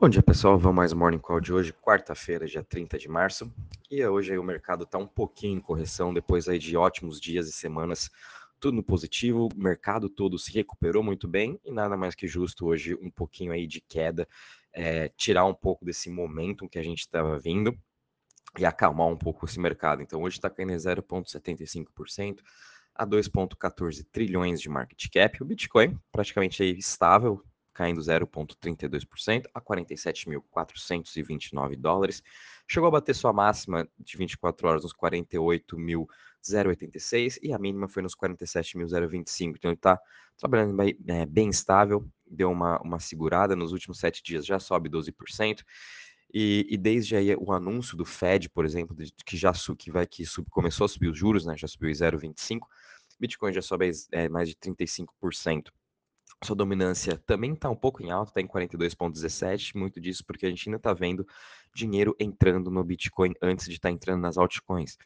Bom dia, pessoal. Vamos mais Morning Call de hoje, quarta-feira, dia 30 de março. E hoje aí o mercado está um pouquinho em correção depois aí de ótimos dias e semanas, tudo no positivo. O mercado todo se recuperou muito bem e nada mais que justo hoje um pouquinho aí de queda, é, tirar um pouco desse momento que a gente estava vindo e acalmar um pouco esse mercado. Então hoje está caindo 0,75% a 2,14 trilhões de market cap. O Bitcoin praticamente aí estável, caindo 0,32% a 47.429 dólares. Chegou a bater sua máxima de 24 horas nos 48.086 e a mínima foi nos 47.025. Então ele está trabalhando bem, é, bem estável, deu uma, uma segurada nos últimos sete dias, já sobe 12%. E, e, desde aí o anúncio do Fed, por exemplo, que já que vai que sub, começou a subir os juros, né, já subiu 0,25, Bitcoin já sobe é, mais de 35%. Sua dominância também está um pouco em alta, está em 42,17. Muito disso porque a gente ainda está vendo dinheiro entrando no Bitcoin antes de estar tá entrando nas altcoins.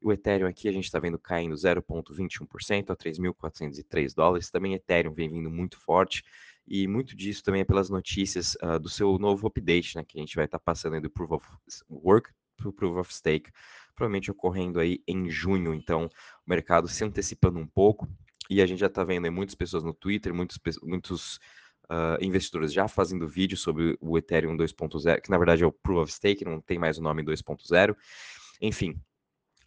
E o Ethereum aqui a gente está vendo caindo 0,21% a 3.403 dólares. Também Ethereum vem vindo muito forte. E muito disso também é pelas notícias uh, do seu novo update, né, que a gente vai estar tá passando do Proof of Work para o Proof of Stake, provavelmente ocorrendo aí em junho. Então, o mercado se antecipando um pouco, e a gente já está vendo aí muitas pessoas no Twitter, muitos, muitos uh, investidores já fazendo vídeo sobre o Ethereum 2.0, que na verdade é o Proof of Stake, não tem mais o nome 2.0. Enfim,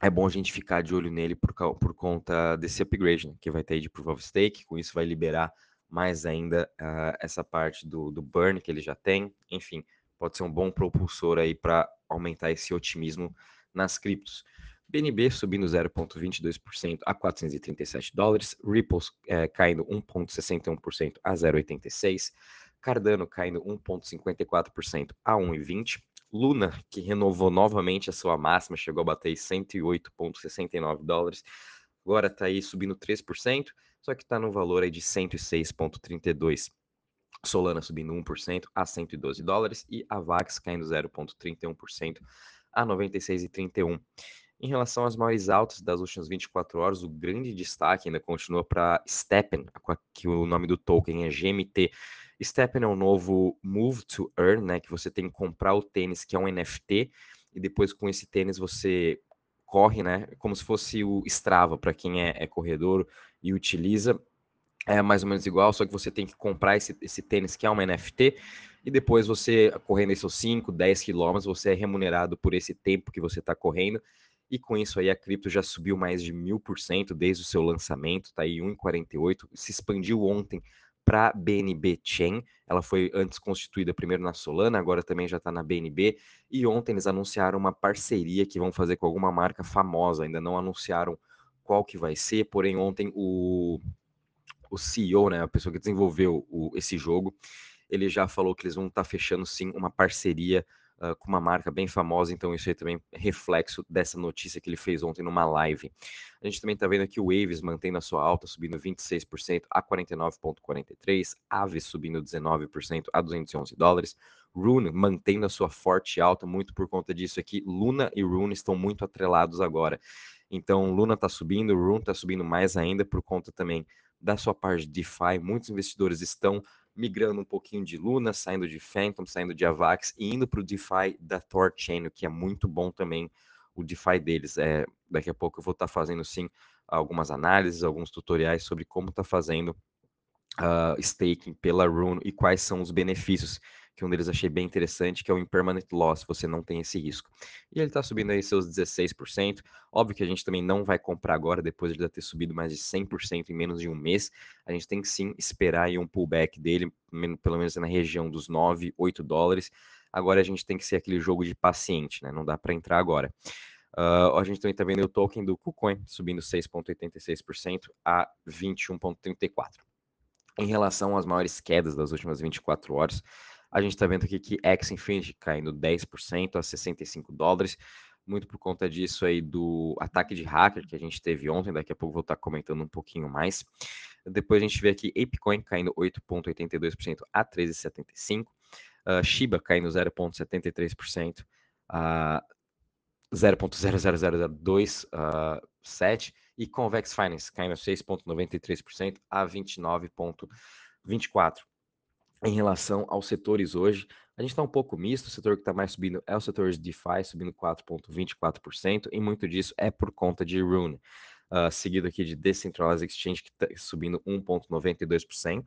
é bom a gente ficar de olho nele por, por conta desse upgrade, né, que vai ter de Proof of Stake, com isso vai liberar mais ainda uh, essa parte do, do burn que ele já tem. Enfim, pode ser um bom propulsor aí para aumentar esse otimismo nas criptos. BNB subindo 0,22% a 437 dólares, Ripple é, caindo 1,61% a 0,86, Cardano caindo 1,54% a 1,20, Luna, que renovou novamente a sua máxima, chegou a bater 108,69 dólares, agora está aí subindo 3%, só que está no valor aí de 106,32. Solana subindo 1% a 112 dólares e a VAX caindo 0,31% a 96,31. Em relação às maiores altas das últimas 24 horas, o grande destaque ainda continua para Steppen, que o nome do token é GMT. Steppen é o novo Move to Earn, né, que você tem que comprar o tênis, que é um NFT, e depois com esse tênis você corre, né, como se fosse o Strava, para quem é, é corredor e utiliza, é mais ou menos igual, só que você tem que comprar esse, esse tênis que é uma NFT, e depois você, correndo esses 5, 10 quilômetros, você é remunerado por esse tempo que você está correndo, e com isso aí a cripto já subiu mais de mil por cento desde o seu lançamento, tá aí 1,48, se expandiu ontem para BNB Chain. Ela foi antes constituída primeiro na Solana, agora também já está na BNB. E ontem eles anunciaram uma parceria que vão fazer com alguma marca famosa. Ainda não anunciaram qual que vai ser, porém ontem o, o CEO, né, a pessoa que desenvolveu o, esse jogo, ele já falou que eles vão estar tá fechando sim uma parceria uh, com uma marca bem famosa, então isso aí também é reflexo dessa notícia que ele fez ontem numa live. A gente também está vendo aqui o Waves mantendo a sua alta, subindo 26% a 49,43, Aves subindo 19% a 211 dólares, Rune mantendo a sua forte alta, muito por conta disso aqui. Luna e Rune estão muito atrelados agora. Então, Luna está subindo, Rune está subindo mais ainda por conta também da sua parte de DeFi. Muitos investidores estão migrando um pouquinho de Luna, saindo de Phantom, saindo de Avax e indo para o DeFi da Torchain, que é muito bom também o DeFi deles. É, daqui a pouco eu vou estar tá fazendo sim algumas análises, alguns tutoriais sobre como está fazendo uh, staking pela Rune e quais são os benefícios que um deles achei bem interessante, que é o impermanent loss, você não tem esse risco. E ele está subindo aí seus 16%. Óbvio que a gente também não vai comprar agora, depois de ele ter subido mais de 100% em menos de um mês. A gente tem que sim esperar aí um pullback dele, pelo menos na região dos 9, 8 dólares. Agora a gente tem que ser aquele jogo de paciente, né? Não dá para entrar agora. Uh, a gente também está vendo o token do KuCoin subindo 6,86% a 21,34%. Em relação às maiores quedas das últimas 24 horas, a gente está vendo aqui que X Infinity caindo 10% a 65 dólares, muito por conta disso aí do ataque de hacker que a gente teve ontem, daqui a pouco vou estar comentando um pouquinho mais. Depois a gente vê aqui ApeCoin caindo 8,82% a 13,75%, uh, ah, Shiba caindo 0,73% a 0,00027% uh, e Convex Finance caindo 6,93% a 29,24%. Em relação aos setores hoje, a gente está um pouco misto, o setor que está mais subindo é o setor de DeFi, subindo 4,24%, e muito disso é por conta de Rune, uh, seguido aqui de Decentralized Exchange, que está subindo 1,92%,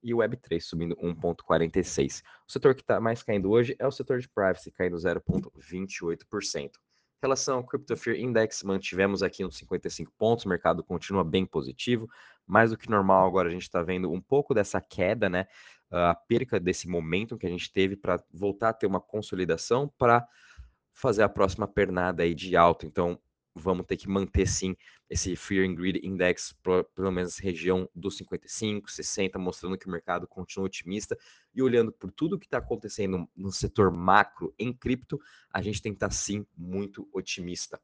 e o Web3 subindo 1,46%. O setor que está mais caindo hoje é o setor de Privacy, caindo 0,28%. Em relação ao Crypto Fear Index, mantivemos aqui uns 55 pontos, o mercado continua bem positivo, mais do que normal agora a gente está vendo um pouco dessa queda, né? A perca desse momento que a gente teve para voltar a ter uma consolidação para fazer a próxima pernada aí de alta. Então, vamos ter que manter sim esse Fear and Greed Index, pelo menos região dos 55, 60, mostrando que o mercado continua otimista. E olhando por tudo que está acontecendo no setor macro em cripto, a gente tem que estar tá, sim muito otimista.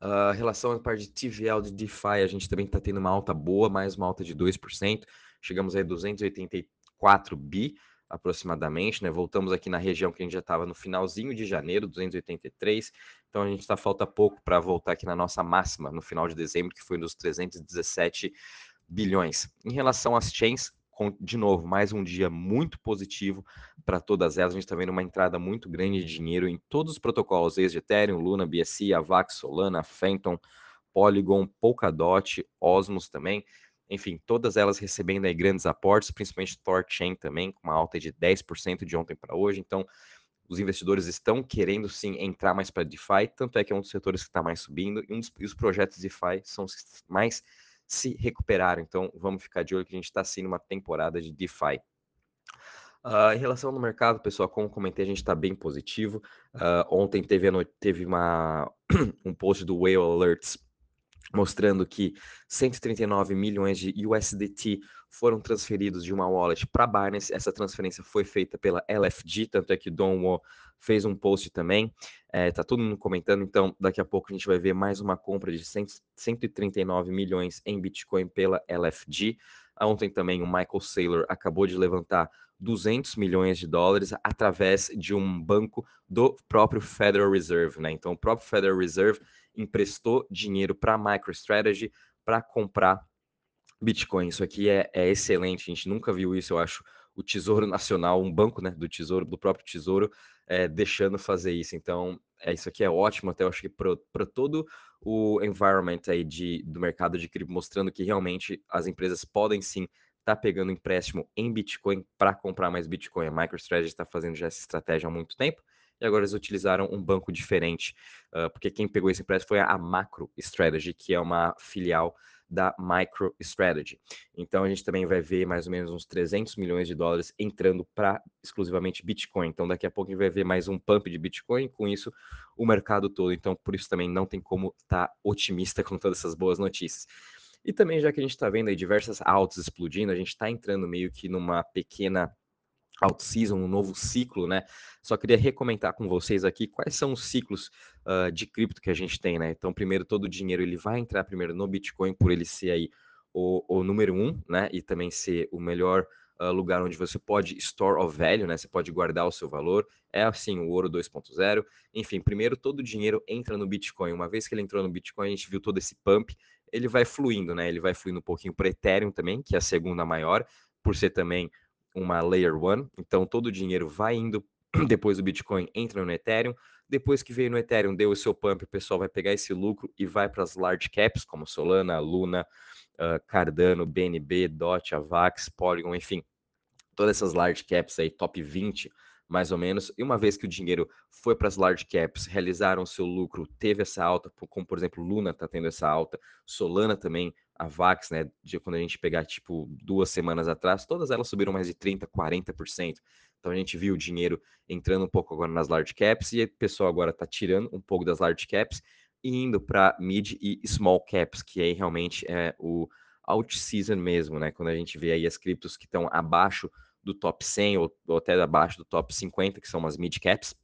Uh, relação à parte de TVL de DeFi, a gente também está tendo uma alta boa, mais uma alta de 2%. Chegamos aí a 283 4 bi aproximadamente, né? Voltamos aqui na região que a gente já estava no finalzinho de janeiro, 283. Então a gente está falta pouco para voltar aqui na nossa máxima no final de dezembro, que foi nos 317 bilhões. Em relação às chains, de novo, mais um dia muito positivo para todas elas. A gente está vendo uma entrada muito grande de dinheiro em todos os protocolos, desde Ethereum, Luna, BSC, Avax, Solana, Phantom, Polygon, Polkadot, Osmos também enfim, todas elas recebendo aí grandes aportes, principalmente Thorchain também, com uma alta de 10% de ontem para hoje. Então, os investidores estão querendo sim entrar mais para DeFi, tanto é que é um dos setores que está mais subindo, e, um dos, e os projetos DeFi são os que mais se recuperaram. Então, vamos ficar de olho que a gente está sim numa temporada de DeFi. Uh, em relação ao mercado, pessoal, como comentei, a gente está bem positivo. Uh, ontem teve, teve uma, um post do Whale Alerts mostrando que 139 milhões de USDT foram transferidos de uma wallet para Binance. Essa transferência foi feita pela LFG, tanto é que Don Wo fez um post também. É, tá todo mundo comentando, então daqui a pouco a gente vai ver mais uma compra de 100, 139 milhões em Bitcoin pela LFG. Ontem também o Michael Saylor acabou de levantar 200 milhões de dólares através de um banco do próprio Federal Reserve, né? Então o próprio Federal Reserve emprestou dinheiro para a MicroStrategy para comprar Bitcoin. Isso aqui é, é, excelente, a gente nunca viu isso, eu acho. O Tesouro Nacional, um banco né, do Tesouro, do próprio Tesouro, é, deixando fazer isso. Então, é, isso aqui é ótimo, até eu acho que para todo o environment aí de, do mercado de cripto, mostrando que realmente as empresas podem sim estar tá pegando empréstimo em Bitcoin para comprar mais Bitcoin. A MicroStrategy está fazendo já essa estratégia há muito tempo e agora eles utilizaram um banco diferente, uh, porque quem pegou esse empréstimo foi a Macro Strategy, que é uma filial da MicroStrategy. Então a gente também vai ver mais ou menos uns 300 milhões de dólares entrando para exclusivamente Bitcoin. Então daqui a pouco a gente vai ver mais um pump de Bitcoin, com isso o mercado todo. Então por isso também não tem como estar tá otimista com todas essas boas notícias. E também já que a gente está vendo aí diversas altas explodindo, a gente está entrando meio que numa pequena out-season, um novo ciclo, né? Só queria recomendar com vocês aqui quais são os ciclos uh, de cripto que a gente tem, né? Então, primeiro, todo o dinheiro ele vai entrar primeiro no Bitcoin por ele ser aí o, o número um, né? E também ser o melhor uh, lugar onde você pode store of value, né? Você pode guardar o seu valor. É assim o ouro 2.0. Enfim, primeiro todo o dinheiro entra no Bitcoin. Uma vez que ele entrou no Bitcoin, a gente viu todo esse pump. Ele vai fluindo, né? Ele vai fluindo um pouquinho para Ethereum também, que é a segunda maior, por ser também uma Layer 1, então todo o dinheiro vai indo depois do Bitcoin, entra no Ethereum. Depois que veio no Ethereum, deu o seu pump, o pessoal vai pegar esse lucro e vai para as large caps, como Solana, Luna, uh, Cardano, BNB, DOT, Avax, Polygon, enfim, todas essas large caps aí, top 20, mais ou menos. E uma vez que o dinheiro foi para as large caps, realizaram seu lucro, teve essa alta, como por exemplo, Luna está tendo essa alta, Solana também a Vax, né, de quando a gente pegar tipo duas semanas atrás, todas elas subiram mais de 30, 40%. Então a gente viu o dinheiro entrando um pouco agora nas large caps e o pessoal agora está tirando um pouco das large caps e indo para mid e small caps, que aí realmente é o out season mesmo, né? Quando a gente vê aí as criptos que estão abaixo do top 100 ou, ou até abaixo do top 50, que são as mid caps,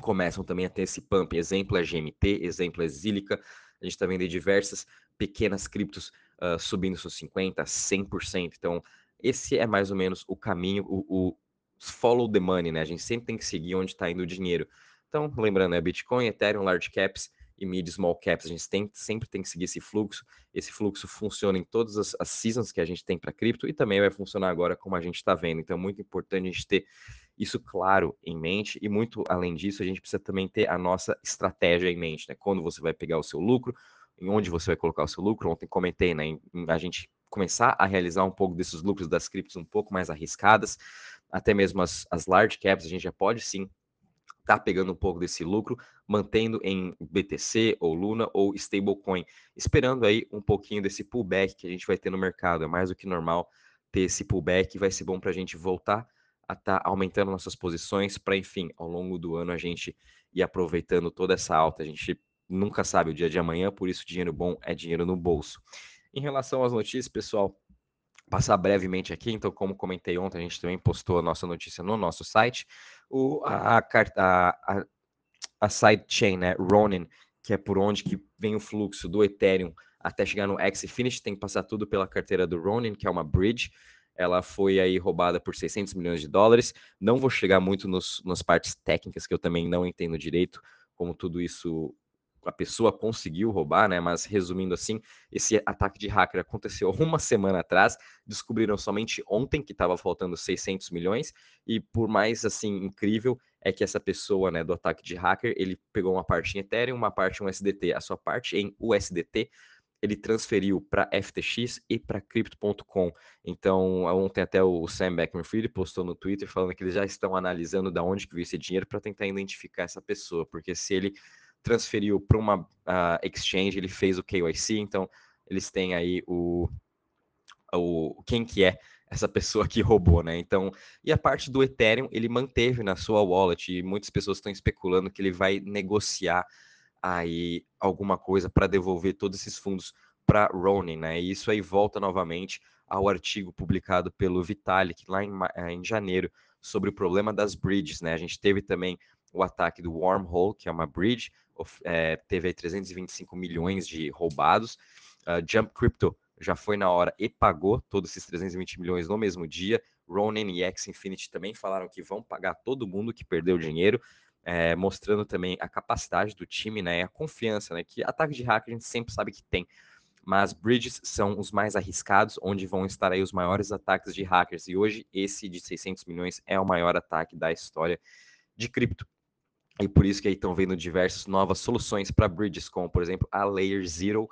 começam também a ter esse pump. Exemplo é GMT, exemplo é Zilica. A gente está vendo diversas pequenas criptos uh, subindo seus 50%, 100%. Então, esse é mais ou menos o caminho, o, o follow the money, né? A gente sempre tem que seguir onde está indo o dinheiro. Então, lembrando, é Bitcoin, Ethereum, Large Caps e mid small caps. A gente tem, sempre tem que seguir esse fluxo. Esse fluxo funciona em todas as, as seasons que a gente tem para cripto e também vai funcionar agora como a gente está vendo. Então é muito importante a gente ter isso claro em mente e muito além disso, a gente precisa também ter a nossa estratégia em mente, né? Quando você vai pegar o seu lucro, em onde você vai colocar o seu lucro. Ontem comentei, né, a gente começar a realizar um pouco desses lucros das criptos um pouco mais arriscadas, até mesmo as, as large caps, a gente já pode sim tá pegando um pouco desse lucro, mantendo em BTC ou Luna ou stablecoin, esperando aí um pouquinho desse pullback que a gente vai ter no mercado. É mais do que normal ter esse pullback vai ser bom para a gente voltar a estar tá aumentando nossas posições para, enfim, ao longo do ano a gente ir aproveitando toda essa alta. A gente nunca sabe o dia de amanhã, por isso dinheiro bom é dinheiro no bolso. Em relação às notícias, pessoal, passar brevemente aqui, então, como comentei ontem, a gente também postou a nossa notícia no nosso site. O, a, a, a, a sidechain, né, Ronin, que é por onde que vem o fluxo do Ethereum até chegar no Xfinity, tem que passar tudo pela carteira do Ronin, que é uma bridge. Ela foi aí roubada por 600 milhões de dólares. Não vou chegar muito nos, nas partes técnicas, que eu também não entendo direito como tudo isso a pessoa conseguiu roubar, né? Mas resumindo assim, esse ataque de hacker aconteceu uma semana atrás, descobriram somente ontem que estava faltando 600 milhões e por mais assim incrível é que essa pessoa, né, do ataque de hacker, ele pegou uma parte em Ethereum, uma parte em USDT, a sua parte em USDT ele transferiu para FTX e para Crypto.com. Então, ontem até o Sam Bankman-Fried postou no Twitter falando que eles já estão analisando da onde que veio esse dinheiro para tentar identificar essa pessoa, porque se ele transferiu para uma uh, exchange, ele fez o KYC, então eles têm aí o, o quem que é essa pessoa que roubou, né? Então, e a parte do Ethereum, ele manteve na sua wallet e muitas pessoas estão especulando que ele vai negociar aí alguma coisa para devolver todos esses fundos para Ronin, né? E isso aí volta novamente ao artigo publicado pelo Vitalik lá em, eh, em janeiro sobre o problema das bridges, né? A gente teve também o ataque do Wormhole, que é uma bridge, é, teve aí 325 milhões de roubados. Uh, Jump Crypto já foi na hora e pagou todos esses 320 milhões no mesmo dia. Ronin e X Infinity também falaram que vão pagar todo mundo que perdeu dinheiro, é, mostrando também a capacidade do time, né, a confiança, né, que ataque de hack a gente sempre sabe que tem. Mas bridges são os mais arriscados, onde vão estar aí os maiores ataques de hackers. E hoje esse de 600 milhões é o maior ataque da história de cripto. E por isso que aí estão vendo diversas novas soluções para bridges, como por exemplo a Layer Zero,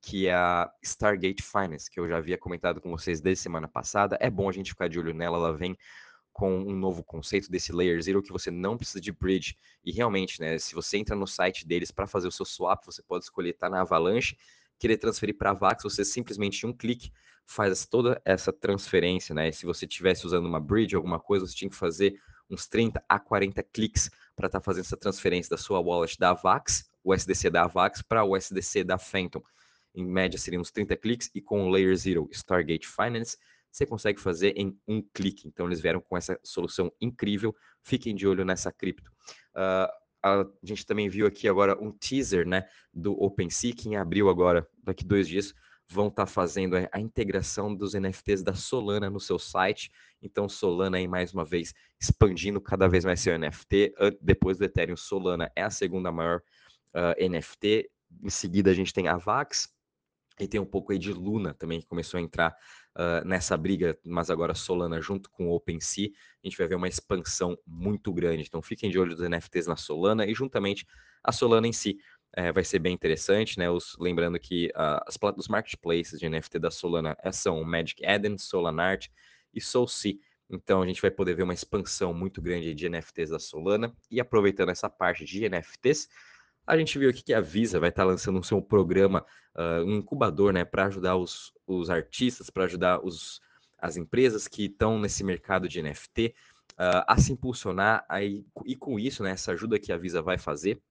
que é a Stargate Finance, que eu já havia comentado com vocês desde semana passada. É bom a gente ficar de olho nela, ela vem com um novo conceito desse Layer Zero que você não precisa de bridge. E realmente, né, se você entra no site deles para fazer o seu swap, você pode escolher estar tá na Avalanche, querer transferir para a Vax, você simplesmente em um clique faz toda essa transferência, né? Se você estivesse usando uma bridge, alguma coisa, você tinha que fazer uns 30 a 40 cliques para estar tá fazendo essa transferência da sua wallet da Avax, o SDC da Avax, para o SDC da Phantom. Em média, seriam uns 30 cliques, e com o Layer Zero Stargate Finance, você consegue fazer em um clique. Então, eles vieram com essa solução incrível. Fiquem de olho nessa cripto. Uh, a gente também viu aqui agora um teaser né, do OpenSea, que em abril agora, daqui dois dias, vão estar tá fazendo a integração dos NFTs da Solana no seu site. Então, Solana aí mais uma vez expandindo cada vez mais seu NFT. Depois do Ethereum, Solana é a segunda maior uh, NFT. Em seguida, a gente tem a Vax e tem um pouco aí de Luna também que começou a entrar uh, nessa briga, mas agora Solana junto com o OpenSea, a gente vai ver uma expansão muito grande. Então, fiquem de olho dos NFTs na Solana e juntamente a Solana em si é, vai ser bem interessante, né? Os, lembrando que uh, as, os marketplaces de NFT da Solana é, são Magic Eden, Solanart e SoulSea. Então a gente vai poder ver uma expansão muito grande de NFTs da Solana. E aproveitando essa parte de NFTs, a gente viu aqui que a Visa vai estar lançando um seu programa, uh, um incubador, né, para ajudar os, os artistas, para ajudar os, as empresas que estão nesse mercado de NFT uh, a se impulsionar. E com isso, né, essa ajuda que a Visa vai fazer,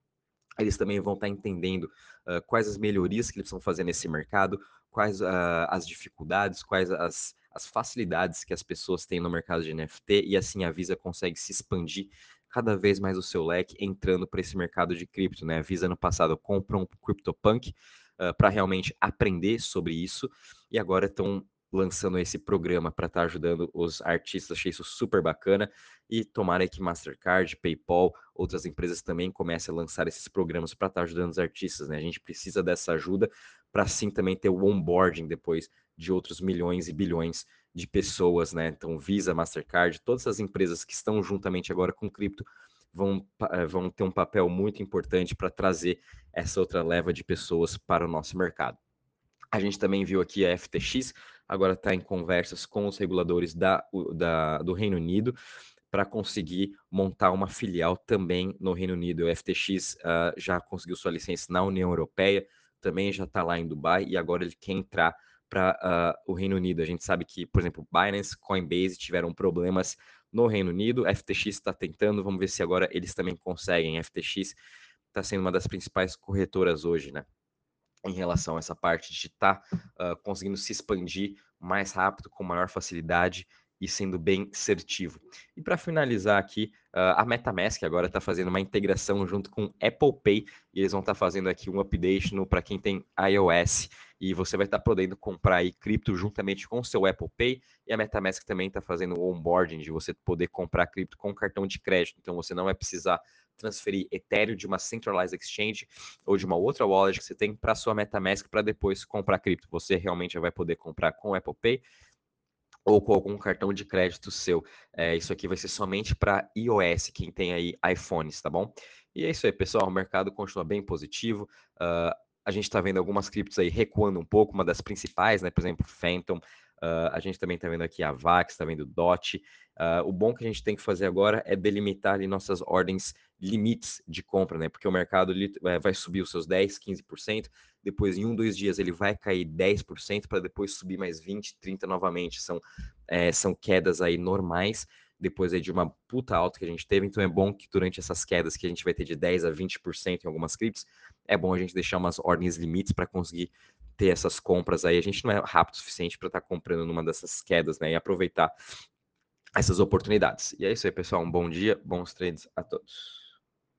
eles também vão estar entendendo uh, quais as melhorias que eles precisam fazer nesse mercado, quais uh, as dificuldades, quais as, as facilidades que as pessoas têm no mercado de NFT, e assim a Visa consegue se expandir cada vez mais o seu leque entrando para esse mercado de cripto. Né? A Visa no passado comprou um CryptoPunk uh, para realmente aprender sobre isso, e agora estão lançando esse programa para estar tá ajudando os artistas. Achei isso super bacana. E tomara que Mastercard, PayPal, outras empresas também comecem a lançar esses programas para estar tá ajudando os artistas. Né? A gente precisa dessa ajuda para assim também ter o onboarding depois de outros milhões e bilhões de pessoas, né? Então, Visa, Mastercard, todas as empresas que estão juntamente agora com cripto vão, eh, vão ter um papel muito importante para trazer essa outra leva de pessoas para o nosso mercado. A gente também viu aqui a FTX, agora está em conversas com os reguladores da, da, do Reino Unido para conseguir montar uma filial também no Reino Unido. O FTX uh, ah, já conseguiu sua licença na União Europeia, também já está lá em Dubai e agora ele quer entrar para uh, ah, o Reino Unido. A gente sabe que, por exemplo, Binance, Coinbase tiveram problemas no Reino Unido, FTX está tentando, vamos ver se agora eles também conseguem. FTX está sendo uma das principais corretoras hoje, né? Em relação a essa parte de estar tá, uh, conseguindo se expandir mais rápido, com maior facilidade e sendo bem assertivo. E para finalizar aqui, uh, a MetaMask agora está fazendo uma integração junto com Apple Pay e eles vão estar tá fazendo aqui um update para quem tem iOS e você vai estar tá podendo comprar aí cripto juntamente com o seu Apple Pay e a MetaMask também está fazendo o onboarding de você poder comprar cripto com cartão de crédito. Então você não vai precisar transferir Ethereum de uma centralized exchange ou de uma outra wallet que você tem para sua MetaMask para depois comprar cripto. Você realmente vai poder comprar com Apple Pay ou com algum cartão de crédito seu. É, isso aqui vai ser somente para iOS, quem tem aí iPhones, tá bom? E é isso aí, pessoal. O mercado continua bem positivo. Uh, a gente está vendo algumas criptos aí recuando um pouco, uma das principais, né? Por exemplo, Phantom. Uh, a gente também está vendo aqui a VAX, está vendo DOT. Uh, o bom que a gente tem que fazer agora é delimitar ali nossas ordens limites de compra, né? Porque o mercado é, vai subir os seus 10, 15%, depois em um, dois dias ele vai cair 10% para depois subir mais 20, 30 novamente. São, é, são quedas aí normais, depois aí de uma puta alta que a gente teve. Então é bom que durante essas quedas que a gente vai ter de 10 a 20% em algumas criptos, é bom a gente deixar umas ordens limites para conseguir ter essas compras aí. A gente não é rápido o suficiente para estar tá comprando numa dessas quedas, né? E aproveitar essas oportunidades. E é isso aí, pessoal. Um bom dia, bons trades a todos.